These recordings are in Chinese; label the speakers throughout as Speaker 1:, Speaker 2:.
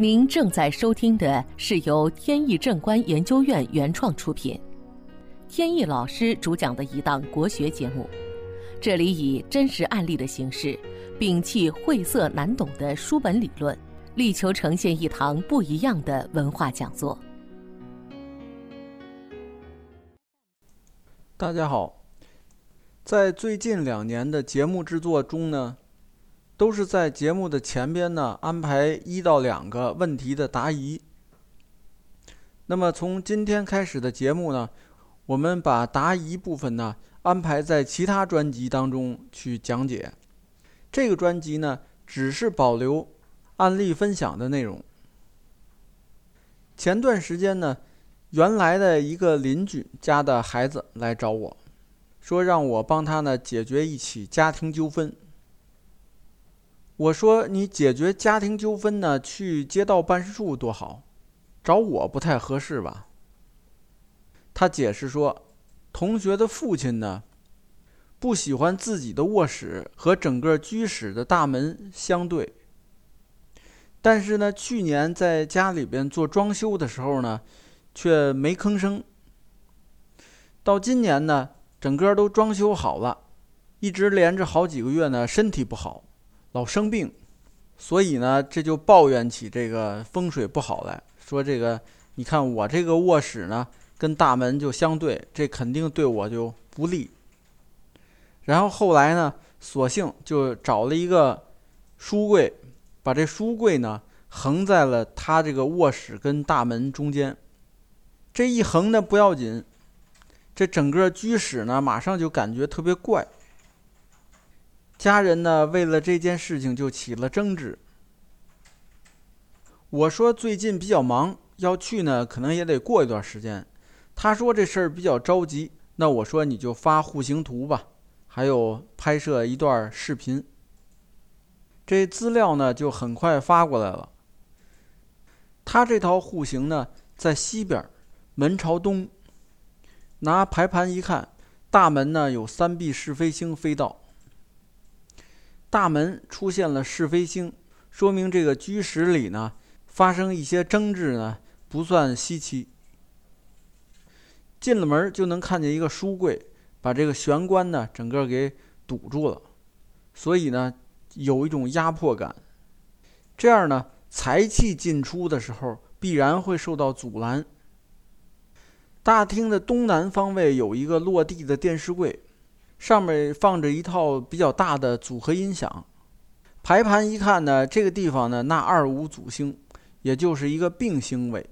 Speaker 1: 您正在收听的是由天意正观研究院原创出品，天意老师主讲的一档国学节目。这里以真实案例的形式，摒弃晦涩难懂的书本理论，力求呈现一堂不一样的文化讲座。
Speaker 2: 大家好，在最近两年的节目制作中呢。都是在节目的前边呢安排一到两个问题的答疑。那么从今天开始的节目呢，我们把答疑部分呢安排在其他专辑当中去讲解。这个专辑呢只是保留案例分享的内容。前段时间呢，原来的一个邻居家的孩子来找我，说让我帮他呢解决一起家庭纠纷。我说你解决家庭纠纷呢，去街道办事处多好，找我不太合适吧？他解释说，同学的父亲呢，不喜欢自己的卧室和整个居室的大门相对。但是呢，去年在家里边做装修的时候呢，却没吭声。到今年呢，整个都装修好了，一直连着好几个月呢，身体不好。老生病，所以呢，这就抱怨起这个风水不好来说。这个，你看我这个卧室呢，跟大门就相对，这肯定对我就不利。然后后来呢，索性就找了一个书柜，把这书柜呢横在了他这个卧室跟大门中间。这一横呢不要紧，这整个居室呢马上就感觉特别怪。家人呢，为了这件事情就起了争执。我说最近比较忙，要去呢，可能也得过一段时间。他说这事儿比较着急，那我说你就发户型图吧，还有拍摄一段视频。这资料呢就很快发过来了。他这套户型呢在西边，门朝东。拿排盘一看，大门呢有三壁是非星飞到。大门出现了是非星，说明这个居室里呢发生一些争执呢不算稀奇。进了门就能看见一个书柜，把这个玄关呢整个给堵住了，所以呢有一种压迫感。这样呢财气进出的时候必然会受到阻拦。大厅的东南方位有一个落地的电视柜。上面放着一套比较大的组合音响，排盘一看呢，这个地方呢，那二五祖星，也就是一个病星位。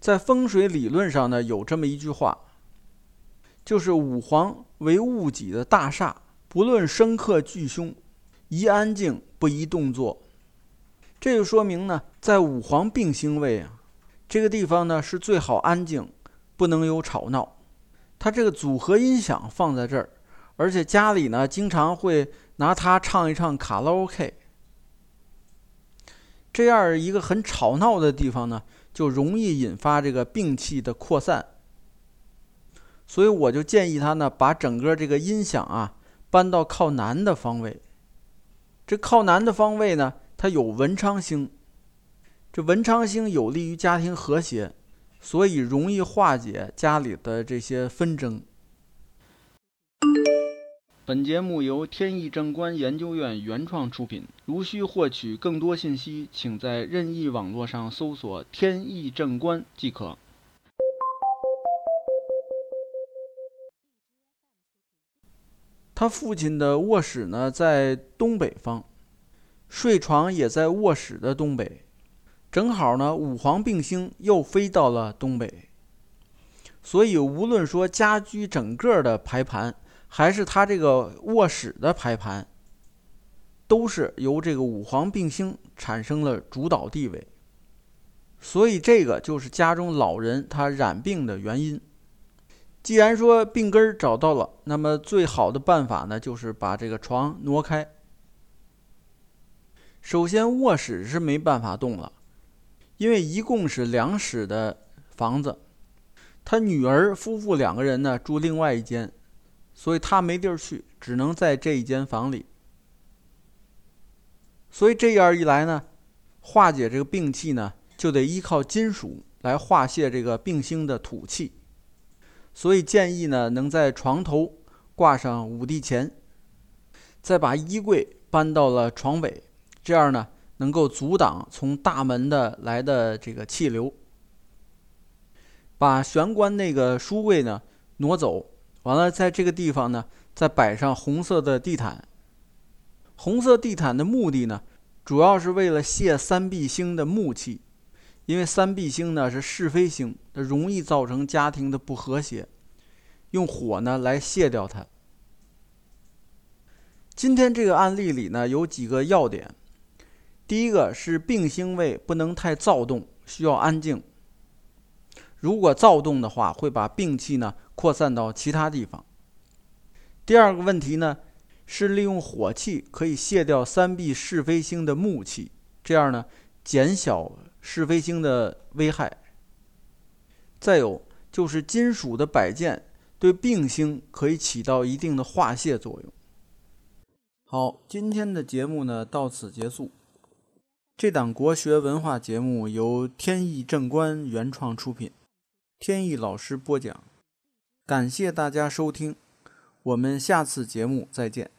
Speaker 2: 在风水理论上呢，有这么一句话，就是五黄为戊己的大煞，不论生克巨凶，宜安静不宜动作。这就说明呢，在五黄病星位啊，这个地方呢是最好安静，不能有吵闹。他这个组合音响放在这儿，而且家里呢经常会拿它唱一唱卡拉 OK。这样一个很吵闹的地方呢，就容易引发这个病气的扩散。所以我就建议他呢，把整个这个音响啊搬到靠南的方位。这靠南的方位呢，它有文昌星，这文昌星有利于家庭和谐。所以容易化解家里的这些纷争。本节目由天意正观研究院原创出品。如需获取更多信息，请在任意网络上搜索“天意正观”即可。他父亲的卧室呢，在东北方，睡床也在卧室的东北。正好呢，五黄病星又飞到了东北，所以无论说家居整个的排盘，还是他这个卧室的排盘，都是由这个五黄病星产生了主导地位。所以这个就是家中老人他染病的原因。既然说病根找到了，那么最好的办法呢，就是把这个床挪开。首先卧室是没办法动了。因为一共是两室的房子，他女儿夫妇两个人呢住另外一间，所以他没地儿去，只能在这一间房里。所以这样一来呢，化解这个病气呢，就得依靠金属来化泄这个病星的土气。所以建议呢，能在床头挂上五帝钱，再把衣柜搬到了床尾，这样呢，能够阻挡从大门的来的这个气流。把玄关那个书柜呢挪走，完了在这个地方呢，再摆上红色的地毯。红色地毯的目的呢，主要是为了泄三碧星的木气。因为三碧星呢是是非星，它容易造成家庭的不和谐，用火呢来卸掉它。今天这个案例里呢有几个要点，第一个是病星位不能太躁动，需要安静。如果躁动的话，会把病气呢扩散到其他地方。第二个问题呢是利用火气可以卸掉三碧是非星的木气，这样呢减小。是非星的危害。再有就是金属的摆件对病星可以起到一定的化泄作用。好，今天的节目呢到此结束。这档国学文化节目由天意正观原创出品，天意老师播讲。感谢大家收听，我们下次节目再见。